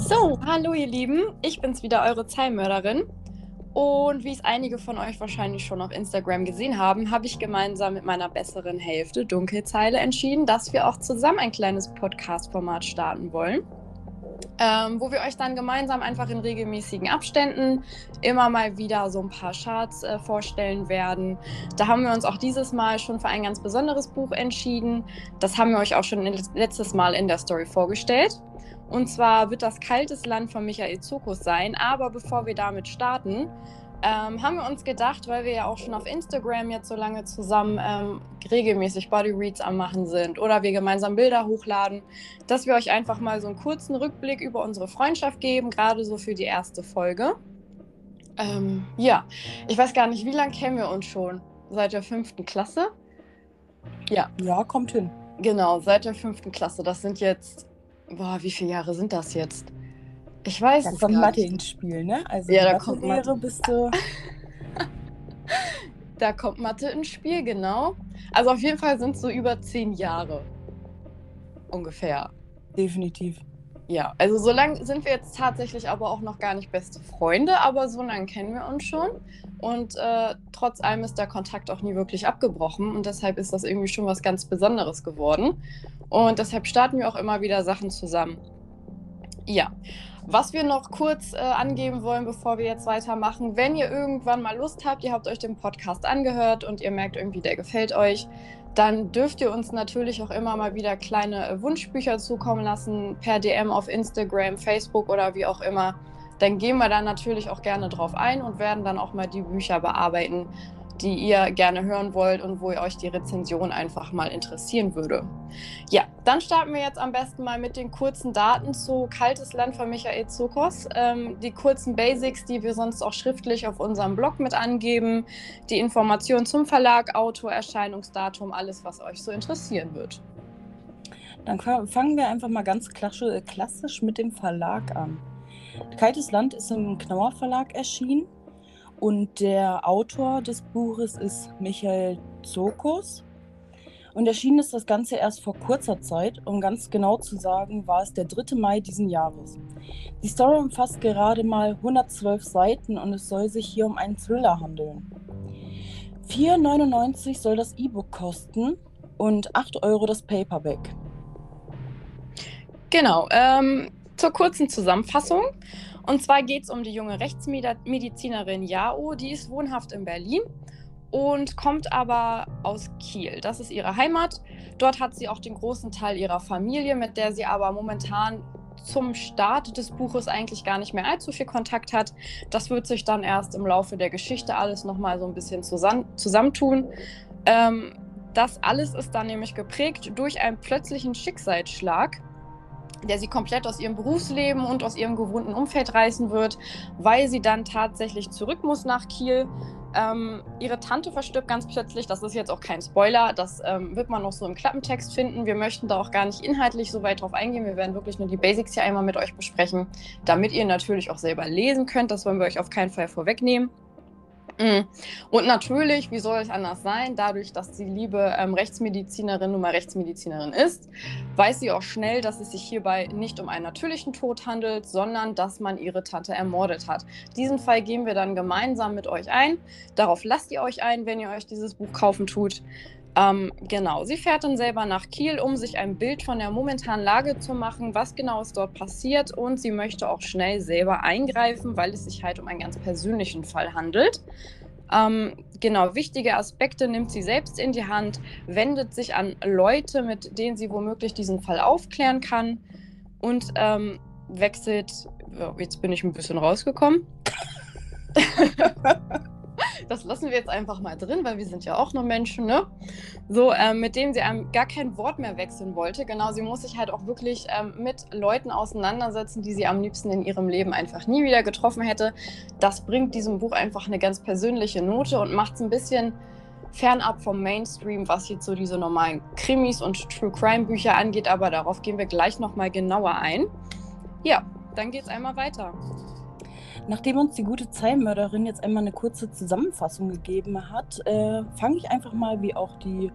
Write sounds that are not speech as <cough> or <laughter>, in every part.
So, hallo ihr Lieben, ich bin's wieder, eure Zeimmörderin. Und wie es einige von euch wahrscheinlich schon auf Instagram gesehen haben, habe ich gemeinsam mit meiner besseren Hälfte Dunkelzeile entschieden, dass wir auch zusammen ein kleines Podcast-Format starten wollen. Ähm, wo wir euch dann gemeinsam einfach in regelmäßigen Abständen immer mal wieder so ein paar Charts äh, vorstellen werden. Da haben wir uns auch dieses Mal schon für ein ganz besonderes Buch entschieden. Das haben wir euch auch schon letztes Mal in der Story vorgestellt. Und zwar wird das Kaltes Land von Michael Zokus sein. Aber bevor wir damit starten, ähm, haben wir uns gedacht, weil wir ja auch schon auf Instagram jetzt so lange zusammen ähm, regelmäßig Bodyreads am Machen sind oder wir gemeinsam Bilder hochladen, dass wir euch einfach mal so einen kurzen Rückblick über unsere Freundschaft geben, gerade so für die erste Folge. Ähm, ja, ich weiß gar nicht, wie lange kennen wir uns schon? Seit der fünften Klasse? Ja. Ja, kommt hin. Genau, seit der fünften Klasse. Das sind jetzt Boah, wie viele Jahre sind das jetzt? Ich weiß da es kommt Mathe ins Spiel, ne? Also ja, da kommt Mathe. Bist du da kommt Mathe ins Spiel, genau. Also auf jeden Fall sind es so über zehn Jahre. Ungefähr. Definitiv. Ja, also so lange sind wir jetzt tatsächlich aber auch noch gar nicht beste Freunde, aber so lange kennen wir uns schon. Und äh, trotz allem ist der Kontakt auch nie wirklich abgebrochen und deshalb ist das irgendwie schon was ganz Besonderes geworden. Und deshalb starten wir auch immer wieder Sachen zusammen. Ja, was wir noch kurz äh, angeben wollen, bevor wir jetzt weitermachen, wenn ihr irgendwann mal Lust habt, ihr habt euch den Podcast angehört und ihr merkt irgendwie, der gefällt euch, dann dürft ihr uns natürlich auch immer mal wieder kleine äh, Wunschbücher zukommen lassen, per DM auf Instagram, Facebook oder wie auch immer. Dann gehen wir da natürlich auch gerne drauf ein und werden dann auch mal die Bücher bearbeiten die ihr gerne hören wollt und wo ihr euch die Rezension einfach mal interessieren würde. Ja, dann starten wir jetzt am besten mal mit den kurzen Daten zu Kaltes Land von Michael Zokos. Ähm, die kurzen Basics, die wir sonst auch schriftlich auf unserem Blog mit angeben. Die Informationen zum Verlag, Autor, Erscheinungsdatum, alles, was euch so interessieren wird. Dann fangen wir einfach mal ganz klassisch mit dem Verlag an. Kaltes Land ist im Knauer Verlag erschienen und der Autor des Buches ist Michael Zokos. Und erschienen ist das Ganze erst vor kurzer Zeit. Um ganz genau zu sagen, war es der 3. Mai diesen Jahres. Die Story umfasst gerade mal 112 Seiten und es soll sich hier um einen Thriller handeln. 4,99 soll das E-Book kosten und 8 Euro das Paperback. Genau. Ähm, zur kurzen Zusammenfassung. Und zwar geht es um die junge Rechtsmedizinerin Jao, die ist wohnhaft in Berlin und kommt aber aus Kiel. Das ist ihre Heimat. Dort hat sie auch den großen Teil ihrer Familie, mit der sie aber momentan zum Start des Buches eigentlich gar nicht mehr allzu viel Kontakt hat. Das wird sich dann erst im Laufe der Geschichte alles nochmal so ein bisschen zusammen zusammentun. Ähm, das alles ist dann nämlich geprägt durch einen plötzlichen Schicksalsschlag der sie komplett aus ihrem Berufsleben und aus ihrem gewohnten Umfeld reißen wird, weil sie dann tatsächlich zurück muss nach Kiel. Ähm, ihre Tante verstirbt ganz plötzlich. Das ist jetzt auch kein Spoiler. Das ähm, wird man noch so im Klappentext finden. Wir möchten da auch gar nicht inhaltlich so weit drauf eingehen. Wir werden wirklich nur die Basics hier einmal mit euch besprechen, damit ihr natürlich auch selber lesen könnt. Das wollen wir euch auf keinen Fall vorwegnehmen. Mhm. Und natürlich, wie soll es anders sein, dadurch, dass die liebe ähm, Rechtsmedizinerin nun mal Rechtsmedizinerin ist, weiß sie auch schnell, dass es sich hierbei nicht um einen natürlichen Tod handelt, sondern dass man ihre Tante ermordet hat. Diesen Fall gehen wir dann gemeinsam mit euch ein. Darauf lasst ihr euch ein, wenn ihr euch dieses Buch kaufen tut. Ähm, genau, sie fährt dann selber nach Kiel, um sich ein Bild von der momentanen Lage zu machen, was genau ist dort passiert und sie möchte auch schnell selber eingreifen, weil es sich halt um einen ganz persönlichen Fall handelt. Ähm, genau, wichtige Aspekte nimmt sie selbst in die Hand, wendet sich an Leute, mit denen sie womöglich diesen Fall aufklären kann und ähm, wechselt. Jetzt bin ich ein bisschen rausgekommen. <laughs> das lassen wir jetzt einfach mal drin, weil wir sind ja auch nur Menschen, ne? So, ähm, mit denen sie einem gar kein Wort mehr wechseln wollte. Genau, sie muss sich halt auch wirklich ähm, mit Leuten auseinandersetzen, die sie am liebsten in ihrem Leben einfach nie wieder getroffen hätte. Das bringt diesem Buch einfach eine ganz persönliche Note und macht es ein bisschen fernab vom Mainstream, was jetzt so diese normalen Krimis und True Crime Bücher angeht, aber darauf gehen wir gleich nochmal genauer ein. Ja, dann geht es einmal weiter. Nachdem uns die gute Zeimmörderin jetzt einmal eine kurze Zusammenfassung gegeben hat, äh, fange ich einfach mal, wie auch die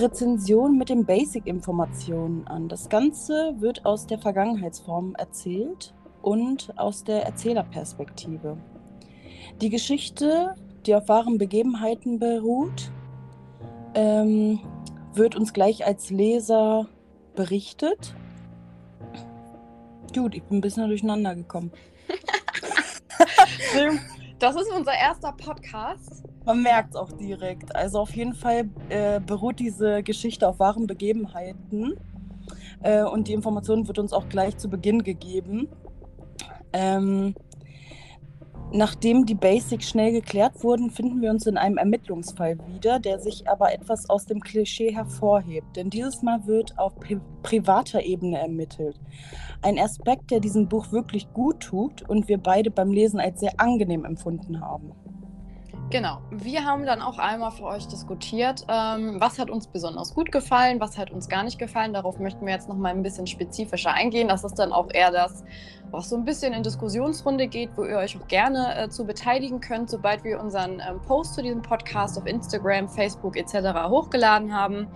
Rezension mit den Basic-Informationen an. Das Ganze wird aus der Vergangenheitsform erzählt und aus der Erzählerperspektive. Die Geschichte, die auf wahren Begebenheiten beruht, ähm, wird uns gleich als Leser berichtet. Gut, ich bin ein bisschen durcheinander gekommen. Das ist unser erster Podcast. Man merkt es auch direkt. Also auf jeden Fall äh, beruht diese Geschichte auf wahren Begebenheiten. Äh, und die Information wird uns auch gleich zu Beginn gegeben. Ähm, Nachdem die Basics schnell geklärt wurden, finden wir uns in einem Ermittlungsfall wieder, der sich aber etwas aus dem Klischee hervorhebt. Denn dieses Mal wird auf pri privater Ebene ermittelt. Ein Aspekt, der diesem Buch wirklich gut tut und wir beide beim Lesen als sehr angenehm empfunden haben. Genau. Wir haben dann auch einmal für euch diskutiert, ähm, was hat uns besonders gut gefallen, was hat uns gar nicht gefallen. Darauf möchten wir jetzt noch mal ein bisschen spezifischer eingehen. Das ist dann auch eher das, was so ein bisschen in Diskussionsrunde geht, wo ihr euch auch gerne äh, zu beteiligen könnt, sobald wir unseren ähm, Post zu diesem Podcast auf Instagram, Facebook etc. hochgeladen haben.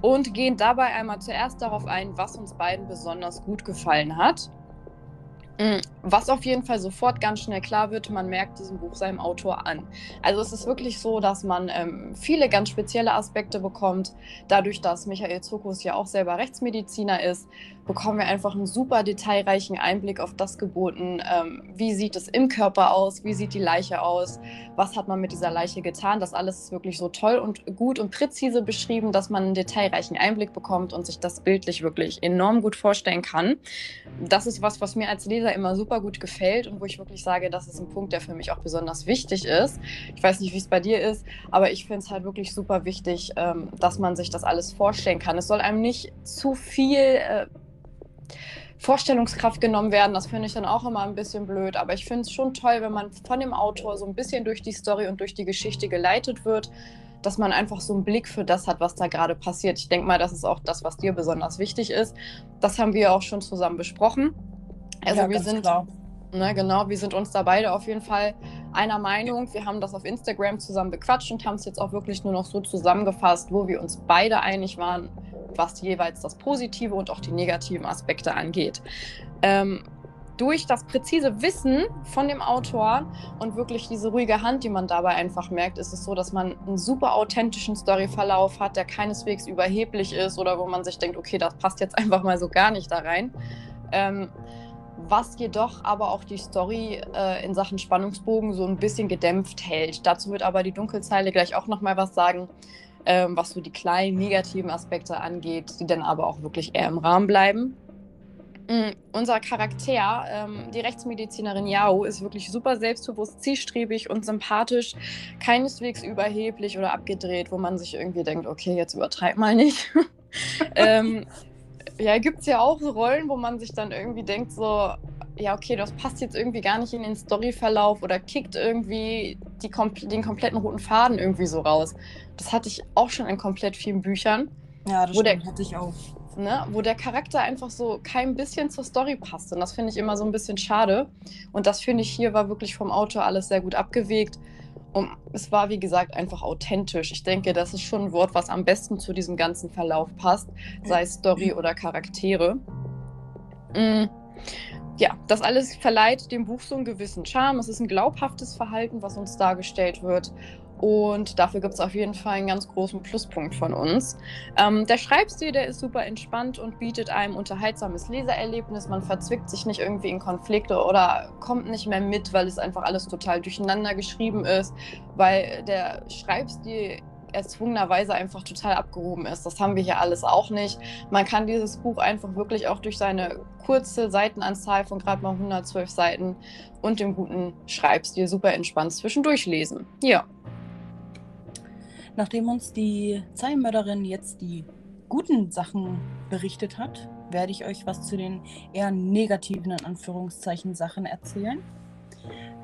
Und gehen dabei einmal zuerst darauf ein, was uns beiden besonders gut gefallen hat. Mm, was auf jeden Fall sofort ganz schnell klar wird, man merkt diesem Buch seinem Autor an. Also es ist wirklich so, dass man ähm, viele ganz spezielle Aspekte bekommt. Dadurch, dass Michael Zukus ja auch selber Rechtsmediziner ist, bekommen wir einfach einen super detailreichen Einblick auf das geboten. Ähm, wie sieht es im Körper aus? Wie sieht die Leiche aus? Was hat man mit dieser Leiche getan? Das alles ist wirklich so toll und gut und präzise beschrieben, dass man einen detailreichen Einblick bekommt und sich das bildlich wirklich enorm gut vorstellen kann. Das ist was, was mir als Leser immer super gut gefällt und wo ich wirklich sage, das ist ein Punkt, der für mich auch besonders wichtig ist. Ich weiß nicht, wie es bei dir ist, aber ich finde es halt wirklich super wichtig, ähm, dass man sich das alles vorstellen kann. Es soll einem nicht zu viel äh, Vorstellungskraft genommen werden. Das finde ich dann auch immer ein bisschen blöd. Aber ich finde es schon toll, wenn man von dem Autor so ein bisschen durch die Story und durch die Geschichte geleitet wird, dass man einfach so einen Blick für das hat, was da gerade passiert. Ich denke mal, das ist auch das, was dir besonders wichtig ist. Das haben wir auch schon zusammen besprochen. Also ja, wir sind klar. Ne, genau, wir sind uns da beide auf jeden Fall einer Meinung. Wir haben das auf Instagram zusammen bequatscht und haben es jetzt auch wirklich nur noch so zusammengefasst, wo wir uns beide einig waren, was jeweils das Positive und auch die negativen Aspekte angeht. Ähm, durch das präzise Wissen von dem Autor und wirklich diese ruhige Hand, die man dabei einfach merkt, ist es so, dass man einen super authentischen Storyverlauf hat, der keineswegs überheblich ist oder wo man sich denkt, okay, das passt jetzt <laughs> einfach mal so gar nicht da rein. Ähm, was jedoch aber auch die Story äh, in Sachen Spannungsbogen so ein bisschen gedämpft hält. Dazu wird aber die Dunkelzeile gleich auch nochmal was sagen ähm, was so die kleinen negativen Aspekte angeht, die dann aber auch wirklich eher im Rahmen bleiben. Mhm. Unser Charakter, ähm, die Rechtsmedizinerin Yao, ist wirklich super selbstbewusst, zielstrebig und sympathisch, keineswegs überheblich oder abgedreht, wo man sich irgendwie denkt, okay, jetzt übertreib mal nicht. <laughs> ähm, ja, gibt es ja auch so Rollen, wo man sich dann irgendwie denkt, so, ja, okay, das passt jetzt irgendwie gar nicht in den Storyverlauf oder kickt irgendwie die, den kompletten roten Faden irgendwie so raus. Das hatte ich auch schon in komplett vielen Büchern. Ja, das stimmt, der, hatte ich auch. Ne, wo der Charakter einfach so kein bisschen zur Story passt. Und das finde ich immer so ein bisschen schade. Und das finde ich hier war wirklich vom Autor alles sehr gut abgewegt. Und es war, wie gesagt, einfach authentisch. Ich denke, das ist schon ein Wort, was am besten zu diesem ganzen Verlauf passt, sei es Story oder Charaktere. Mhm ja, das alles verleiht dem Buch so einen gewissen Charme. Es ist ein glaubhaftes Verhalten, was uns dargestellt wird. Und dafür gibt es auf jeden Fall einen ganz großen Pluspunkt von uns. Ähm, der Schreibstil, der ist super entspannt und bietet einem unterhaltsames Lesererlebnis. Man verzwickt sich nicht irgendwie in Konflikte oder kommt nicht mehr mit, weil es einfach alles total durcheinander geschrieben ist, weil der Schreibstil erzwungenerweise einfach total abgehoben ist. Das haben wir hier alles auch nicht. Man kann dieses Buch einfach wirklich auch durch seine kurze Seitenanzahl von gerade mal 112 Seiten und dem guten Schreibstil super entspannt zwischendurch lesen. Ja. Nachdem uns die Zeilenmörderin jetzt die guten Sachen berichtet hat, werde ich euch was zu den eher negativen, in Anführungszeichen, Sachen erzählen.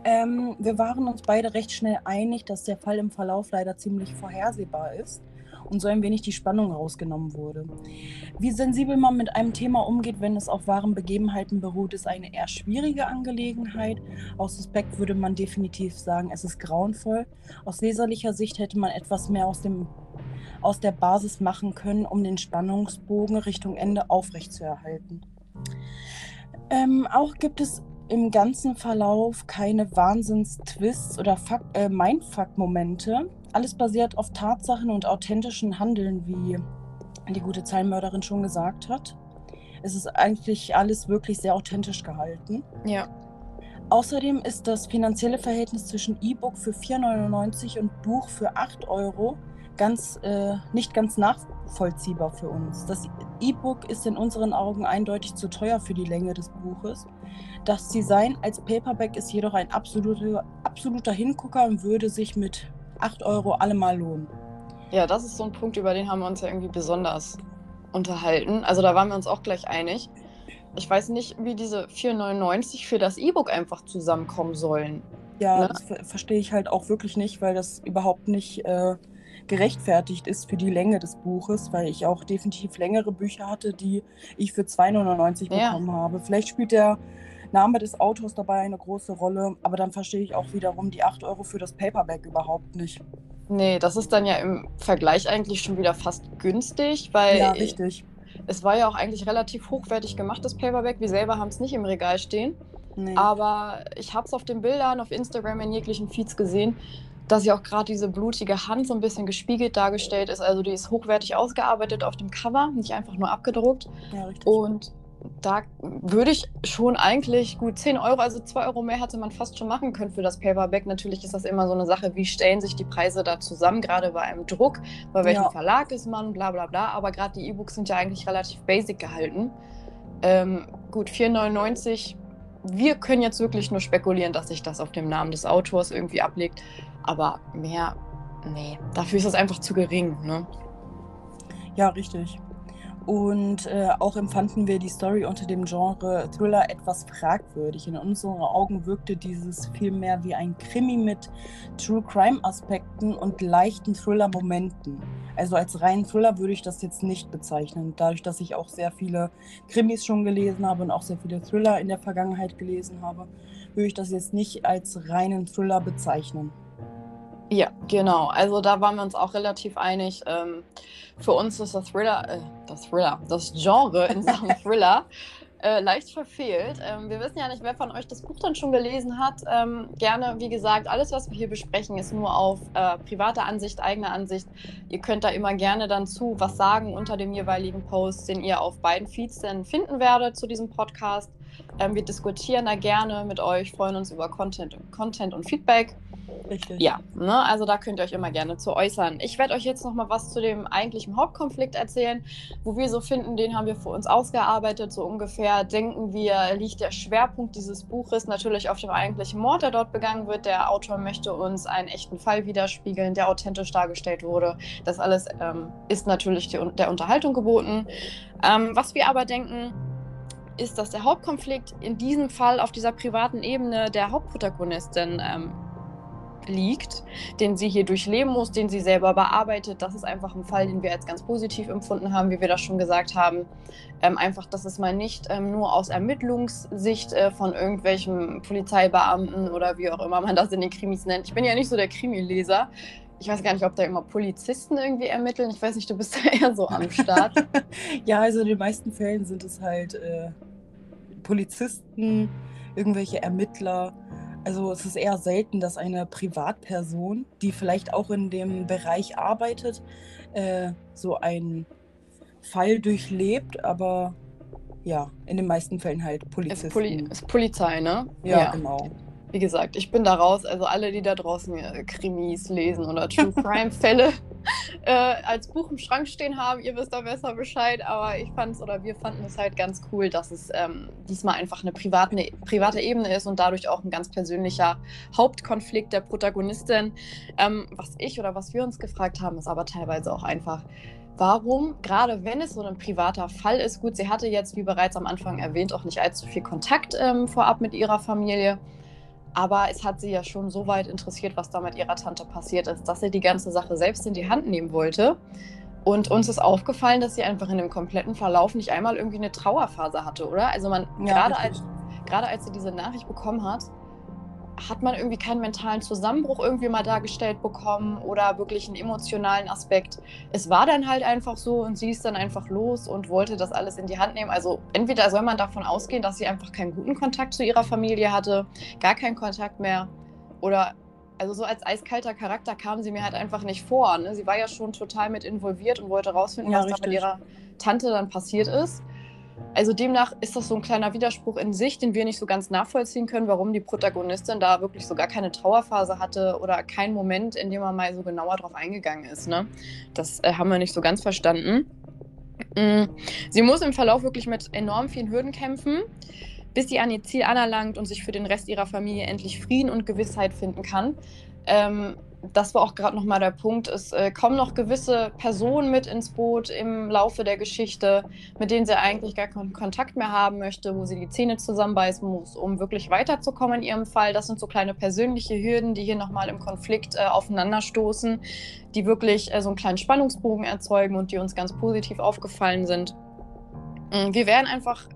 Ähm, wir waren uns beide recht schnell einig, dass der Fall im Verlauf leider ziemlich vorhersehbar ist und so ein wenig die Spannung rausgenommen wurde. Wie sensibel man mit einem Thema umgeht, wenn es auf wahren Begebenheiten beruht, ist eine eher schwierige Angelegenheit. Aus Suspekt würde man definitiv sagen, es ist grauenvoll. Aus leserlicher Sicht hätte man etwas mehr aus dem aus der Basis machen können, um den Spannungsbogen Richtung Ende aufrechtzuerhalten. Ähm, auch gibt es im ganzen Verlauf keine Wahnsinns-Twists oder äh, Mindfuck-Momente. Alles basiert auf Tatsachen und authentischen Handeln, wie die gute Zeilenmörderin schon gesagt hat. Es ist eigentlich alles wirklich sehr authentisch gehalten. Ja. Außerdem ist das finanzielle Verhältnis zwischen E-Book für 4,99 und Buch für 8 Euro ganz, äh, nicht ganz nachvollziehbar für uns. Das E-Book ist in unseren Augen eindeutig zu teuer für die Länge des Buches. Das Design als Paperback ist jedoch ein absoluter, absoluter Hingucker und würde sich mit 8 Euro allemal lohnen. Ja, das ist so ein Punkt, über den haben wir uns ja irgendwie besonders unterhalten. Also da waren wir uns auch gleich einig. Ich weiß nicht, wie diese 4,99 für das E-Book einfach zusammenkommen sollen. Ja, ne? das ver verstehe ich halt auch wirklich nicht, weil das überhaupt nicht äh, gerechtfertigt ist für die Länge des Buches, weil ich auch definitiv längere Bücher hatte, die ich für 2,99 ja. bekommen habe. Vielleicht spielt der Name des Autors dabei eine große Rolle, aber dann verstehe ich auch wiederum die 8 Euro für das Paperback überhaupt nicht. Nee, das ist dann ja im Vergleich eigentlich schon wieder fast günstig, weil. Ja, richtig. Es war ja auch eigentlich relativ hochwertig gemacht, das Paperback. Wir selber haben es nicht im Regal stehen. Nee. Aber ich habe es auf den Bildern, auf Instagram in jeglichen Feeds gesehen, dass ja auch gerade diese blutige Hand so ein bisschen gespiegelt dargestellt ist. Also die ist hochwertig ausgearbeitet auf dem Cover, nicht einfach nur abgedruckt. Ja, richtig. Und da würde ich schon eigentlich gut 10 Euro, also 2 Euro mehr hätte man fast schon machen können für das Paperback. Natürlich ist das immer so eine Sache, wie stellen sich die Preise da zusammen, gerade bei einem Druck, bei welchem ja. Verlag ist man, bla bla bla. Aber gerade die E-Books sind ja eigentlich relativ basic gehalten. Ähm, gut, 4,99. Wir können jetzt wirklich nur spekulieren, dass sich das auf dem Namen des Autors irgendwie ablegt. Aber mehr, nee, dafür ist das einfach zu gering. Ne? Ja, richtig. Und äh, auch empfanden wir die Story unter dem Genre Thriller etwas fragwürdig. In unseren Augen wirkte dieses viel mehr wie ein Krimi mit True Crime Aspekten und leichten Thriller-Momenten. Also als reinen Thriller würde ich das jetzt nicht bezeichnen. Dadurch, dass ich auch sehr viele Krimis schon gelesen habe und auch sehr viele Thriller in der Vergangenheit gelesen habe, würde ich das jetzt nicht als reinen Thriller bezeichnen. Ja, genau. Also da waren wir uns auch relativ einig. Ähm, für uns ist das Thriller, äh, das Thriller, das Genre in Sachen <laughs> Thriller äh, leicht verfehlt. Ähm, wir wissen ja nicht, wer von euch das Buch dann schon gelesen hat. Ähm, gerne, wie gesagt, alles, was wir hier besprechen, ist nur auf äh, privater Ansicht, eigener Ansicht. Ihr könnt da immer gerne dann zu was sagen unter dem jeweiligen Post, den ihr auf beiden Feeds dann finden werdet zu diesem Podcast. Ähm, wir diskutieren da gerne mit euch, freuen uns über Content, Content und Feedback. Richtig. Ja, ne, also da könnt ihr euch immer gerne zu äußern. Ich werde euch jetzt noch mal was zu dem eigentlichen Hauptkonflikt erzählen, wo wir so finden, den haben wir für uns ausgearbeitet, so ungefähr denken wir, liegt der Schwerpunkt dieses Buches natürlich auf dem eigentlichen Mord, der dort begangen wird. Der Autor möchte uns einen echten Fall widerspiegeln, der authentisch dargestellt wurde. Das alles ähm, ist natürlich die, der Unterhaltung geboten. Ähm, was wir aber denken, ist, dass der Hauptkonflikt in diesem Fall auf dieser privaten Ebene der Hauptprotagonistin ähm, liegt, den sie hier durchleben muss, den sie selber bearbeitet. Das ist einfach ein Fall, den wir als ganz positiv empfunden haben, wie wir das schon gesagt haben. Ähm, einfach, dass es mal nicht ähm, nur aus Ermittlungssicht äh, von irgendwelchen Polizeibeamten oder wie auch immer man das in den Krimis nennt. Ich bin ja nicht so der Krimileser. Ich weiß gar nicht, ob da immer Polizisten irgendwie ermitteln. Ich weiß nicht, du bist da <laughs> eher so am Start. <laughs> ja, also in den meisten Fällen sind es halt äh, Polizisten, irgendwelche Ermittler also es ist eher selten, dass eine Privatperson, die vielleicht auch in dem Bereich arbeitet, äh, so einen Fall durchlebt, aber ja, in den meisten Fällen halt Polizisten. Ist, Poli ist Polizei, ne? Ja, ja, genau wie gesagt, ich bin da raus. Also alle, die da draußen äh, Krimis lesen oder True <laughs> Crime Fälle äh, als Buch im Schrank stehen haben, ihr wisst da besser Bescheid. Aber ich fand es oder wir fanden es halt ganz cool, dass es ähm, diesmal einfach eine private, eine private Ebene ist und dadurch auch ein ganz persönlicher Hauptkonflikt der Protagonistin. Ähm, was ich oder was wir uns gefragt haben, ist aber teilweise auch einfach, warum, gerade wenn es so ein privater Fall ist, gut, sie hatte jetzt, wie bereits am Anfang erwähnt, auch nicht allzu viel Kontakt ähm, vorab mit ihrer Familie. Aber es hat sie ja schon so weit interessiert, was da mit ihrer Tante passiert ist, dass sie die ganze Sache selbst in die Hand nehmen wollte. Und uns ist aufgefallen, dass sie einfach in dem kompletten Verlauf nicht einmal irgendwie eine Trauerphase hatte, oder? Also man, ja, gerade als, gerade als sie diese Nachricht bekommen hat, hat man irgendwie keinen mentalen Zusammenbruch irgendwie mal dargestellt bekommen oder wirklich einen emotionalen Aspekt. Es war dann halt einfach so und sie ist dann einfach los und wollte das alles in die Hand nehmen. Also entweder soll man davon ausgehen, dass sie einfach keinen guten Kontakt zu ihrer Familie hatte, gar keinen Kontakt mehr oder also so als eiskalter Charakter kam sie mir halt einfach nicht vor. Ne? Sie war ja schon total mit involviert und wollte rausfinden, ja, was richtig. da mit ihrer Tante dann passiert ist. Also demnach ist das so ein kleiner Widerspruch in sich, den wir nicht so ganz nachvollziehen können, warum die Protagonistin da wirklich so gar keine Trauerphase hatte oder keinen Moment, in dem man mal so genauer drauf eingegangen ist. Ne? Das äh, haben wir nicht so ganz verstanden. Mhm. Sie muss im Verlauf wirklich mit enorm vielen Hürden kämpfen, bis sie an ihr Ziel anerlangt und sich für den Rest ihrer Familie endlich Frieden und Gewissheit finden kann. Ähm, das war auch gerade nochmal der Punkt, es äh, kommen noch gewisse Personen mit ins Boot im Laufe der Geschichte, mit denen sie eigentlich gar keinen Kontakt mehr haben möchte, wo sie die Zähne zusammenbeißen muss, um wirklich weiterzukommen in ihrem Fall. Das sind so kleine persönliche Hürden, die hier nochmal im Konflikt äh, aufeinanderstoßen, die wirklich äh, so einen kleinen Spannungsbogen erzeugen und die uns ganz positiv aufgefallen sind. Mm, wir werden einfach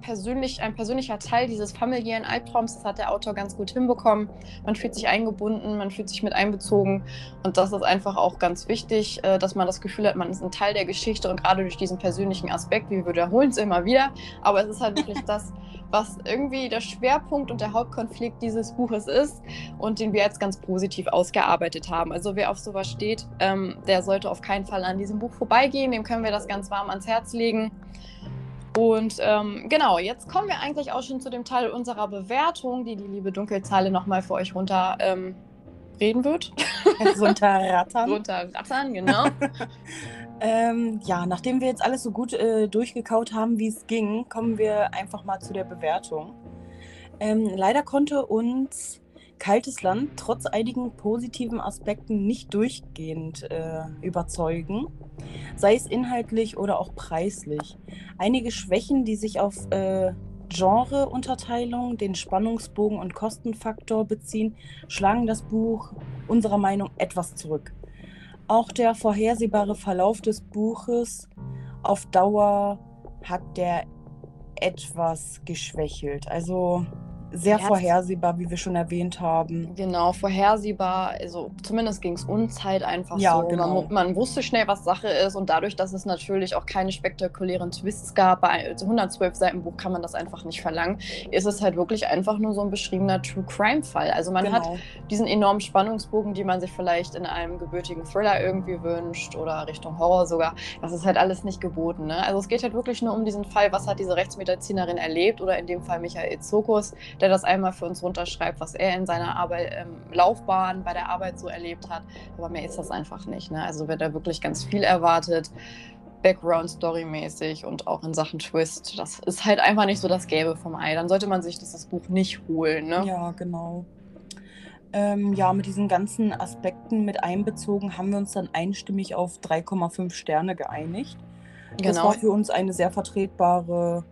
persönlich, ein persönlicher Teil dieses familiären Albtraums. Das hat der Autor ganz gut hinbekommen. Man fühlt sich eingebunden, man fühlt sich mit einbezogen. Und das ist einfach auch ganz wichtig, äh, dass man das Gefühl hat, man ist ein Teil der Geschichte und gerade durch diesen persönlichen Aspekt, wir wiederholen es immer wieder, aber es ist halt wirklich <laughs> das, was irgendwie der Schwerpunkt und der Hauptkonflikt dieses Buches ist und den wir jetzt ganz positiv ausgearbeitet haben. Also wer auf sowas steht, ähm, der sollte auf keinen Fall an diesem Buch vorbeigehen. Dem können wir das ganz warm ans Herz legen. Und ähm, genau, jetzt kommen wir eigentlich auch schon zu dem Teil unserer Bewertung, die die liebe Dunkelzeile nochmal für euch runter ähm, reden wird. <laughs> Runterrattern. Runterrattern, genau. <laughs> ähm, ja, nachdem wir jetzt alles so gut äh, durchgekaut haben, wie es ging, kommen wir einfach mal zu der Bewertung. Ähm, leider konnte uns Kaltes Land trotz einigen positiven Aspekten nicht durchgehend äh, überzeugen, sei es inhaltlich oder auch preislich. Einige Schwächen, die sich auf äh, Genreunterteilung, den Spannungsbogen und Kostenfaktor beziehen, schlagen das Buch unserer Meinung etwas zurück. Auch der vorhersehbare Verlauf des Buches auf Dauer hat der etwas geschwächelt. Also sehr vorhersehbar, wie wir schon erwähnt haben. Genau, vorhersehbar. Also zumindest ging es uns halt einfach ja, so. Genau. Man, man, wusste schnell, was Sache ist und dadurch, dass es natürlich auch keine spektakulären Twists gab, bei 112 Seiten Buch kann man das einfach nicht verlangen, ist es halt wirklich einfach nur so ein beschriebener True Crime Fall. Also man genau. hat diesen enormen Spannungsbogen, den man sich vielleicht in einem gebürtigen Thriller irgendwie wünscht oder Richtung Horror sogar. Das ist halt alles nicht geboten. Ne? Also es geht halt wirklich nur um diesen Fall, was hat diese Rechtsmedizinerin erlebt oder in dem Fall Michael Zokus, der das einmal für uns runterschreibt, was er in seiner Arbeit, ähm, Laufbahn bei der Arbeit so erlebt hat. Aber mehr ist das einfach nicht. Ne? Also wird da wirklich ganz viel erwartet. Background-Story-mäßig und auch in Sachen Twist. Das ist halt einfach nicht so das Gelbe vom Ei. Dann sollte man sich das, Buch nicht holen. Ne? Ja, genau. Ähm, ja, mit diesen ganzen Aspekten mit einbezogen haben wir uns dann einstimmig auf 3,5 Sterne geeinigt. Genau. Das war für uns eine sehr vertretbare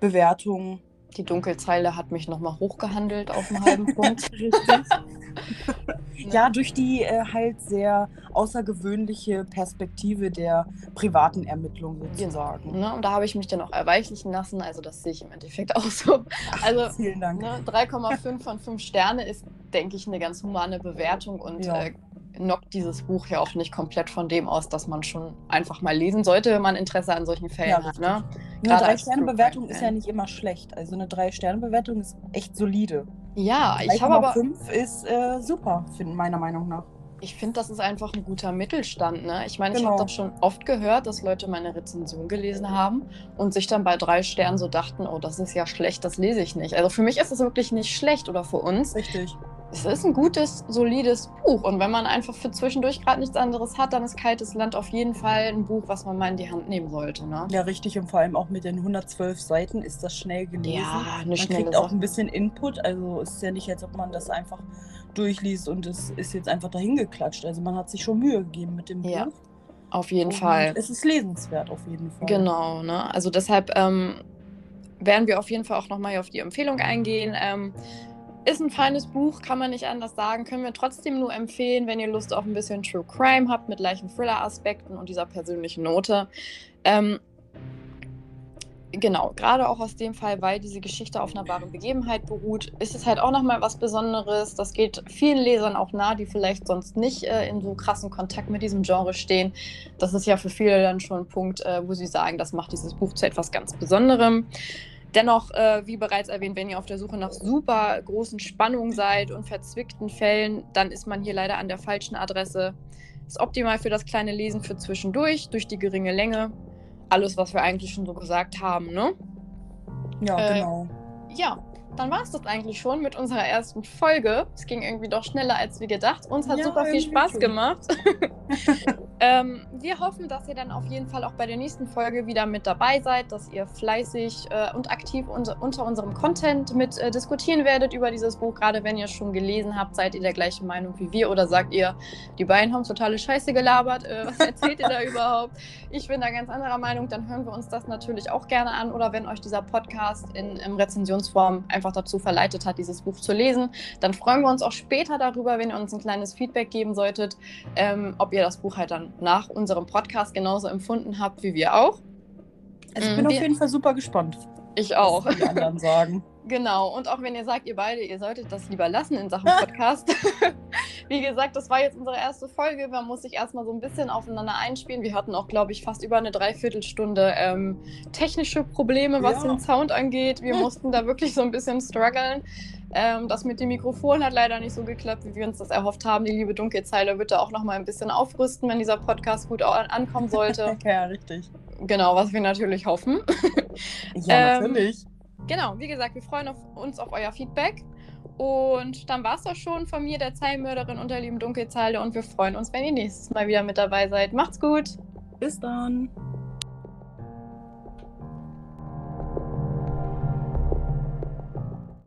Bewertung. Die Dunkelzeile hat mich nochmal hochgehandelt auf einen halben Punkt. <laughs> ja, durch die äh, halt sehr außergewöhnliche Perspektive der privaten Ermittlung sozusagen. Ne, und da habe ich mich dann auch erweichlichen lassen. Also das sehe ich im Endeffekt auch so. Also Ach, vielen Dank. Ne, 3,5 von 5 Sterne ist, denke ich, eine ganz humane Bewertung und ja. äh, knockt dieses Buch ja auch nicht komplett von dem aus, dass man schon einfach mal lesen sollte, wenn man Interesse an solchen Fällen ja, hat. Ne? Eine Drei-Sterne-Bewertung ist ja nicht immer schlecht. Also eine Drei-Sterne-Bewertung ist echt solide. Ja, ich habe aber. 5 ist äh, super, meiner Meinung nach. Ich finde, das ist einfach ein guter Mittelstand. Ne? Ich meine, genau. ich habe das schon oft gehört, dass Leute meine Rezension gelesen haben und sich dann bei drei Sternen so dachten, oh, das ist ja schlecht, das lese ich nicht. Also für mich ist es wirklich nicht schlecht oder für uns. Richtig es ist ein gutes, solides Buch. Und wenn man einfach für zwischendurch gerade nichts anderes hat, dann ist Kaltes Land auf jeden Fall ein Buch, was man mal in die Hand nehmen sollte. Ne? Ja, richtig. Und vor allem auch mit den 112 Seiten ist das schnell gelesen. Ja, eine man kriegt auch ein bisschen Input. Also es ist ja nicht, als ob man das einfach durchliest und es ist jetzt einfach dahin geklatscht. Also man hat sich schon Mühe gegeben mit dem Buch. Ja, auf jeden und Fall. Es ist lesenswert auf jeden Fall. Genau, ne? Also deshalb ähm, werden wir auf jeden Fall auch nochmal auf die Empfehlung eingehen. Ähm, ist ein feines Buch, kann man nicht anders sagen. Können wir trotzdem nur empfehlen, wenn ihr Lust auf ein bisschen True Crime habt mit leichten Thriller-Aspekten und dieser persönlichen Note. Ähm, genau, gerade auch aus dem Fall, weil diese Geschichte auf einer wahren Begebenheit beruht, ist es halt auch nochmal was Besonderes. Das geht vielen Lesern auch nah, die vielleicht sonst nicht äh, in so krassen Kontakt mit diesem Genre stehen. Das ist ja für viele dann schon ein Punkt, äh, wo sie sagen, das macht dieses Buch zu etwas ganz Besonderem. Dennoch, äh, wie bereits erwähnt, wenn ihr auf der Suche nach super großen Spannungen seid und verzwickten Fällen, dann ist man hier leider an der falschen Adresse. Ist optimal für das kleine Lesen für zwischendurch, durch die geringe Länge. Alles, was wir eigentlich schon so gesagt haben, ne? Ja, Äh, genau. Ja, dann war es das eigentlich schon mit unserer ersten Folge. Es ging irgendwie doch schneller als wir gedacht. Uns hat Ja, super viel Spaß schon. gemacht. <laughs> <laughs> ähm, wir hoffen, dass ihr dann auf jeden Fall auch bei der nächsten Folge wieder mit dabei seid, dass ihr fleißig äh, und aktiv unter, unter unserem Content mit äh, diskutieren werdet über dieses Buch. Gerade wenn ihr es schon gelesen habt, seid ihr der gleichen Meinung wie wir oder sagt ihr, die beiden haben totale Scheiße gelabert. Äh, was erzählt ihr da <laughs> überhaupt? Ich bin da ganz anderer Meinung. Dann hören wir uns das natürlich auch gerne an. Oder wenn euch dieser Podcast in, in Rezensionsform einfach dazu verleitet hat, dieses Buch zu lesen, dann freuen wir uns auch später darüber, wenn ihr uns ein kleines Feedback geben solltet, ähm, ob ihr das Buch halt dann nach unserem Podcast genauso empfunden habt wie wir auch. Also ich Mm, bin auf wir- jeden Fall super gespannt, Ich auch. was die anderen sagen. <laughs> Genau, und auch wenn ihr sagt, ihr beide, ihr solltet das lieber lassen in Sachen Podcast. <laughs> Wie gesagt, das war jetzt unsere erste Folge. Man muss sich erstmal so ein bisschen aufeinander einspielen. Wir hatten auch, glaube ich, fast über eine Dreiviertelstunde ähm, technische Probleme, was Ja. den Sound angeht. Wir <laughs> mussten da wirklich so ein bisschen strugglen. Ähm, das mit dem Mikrofon hat leider nicht so geklappt, wie wir uns das erhofft haben. Die liebe Dunkelzeile wird da auch noch mal ein bisschen aufrüsten, wenn dieser Podcast gut ankommen sollte. <laughs> ja, richtig. genau, was wir natürlich hoffen. Ja, Ähm, natürlich. Genau, wie gesagt, wir freuen auf, uns auf euer Feedback. Und dann war es das schon von mir, der Zeilenmörderin und der lieben Dunkelzeile. Und wir freuen uns, wenn ihr nächstes Mal wieder mit dabei seid. Macht's gut! Bis dann.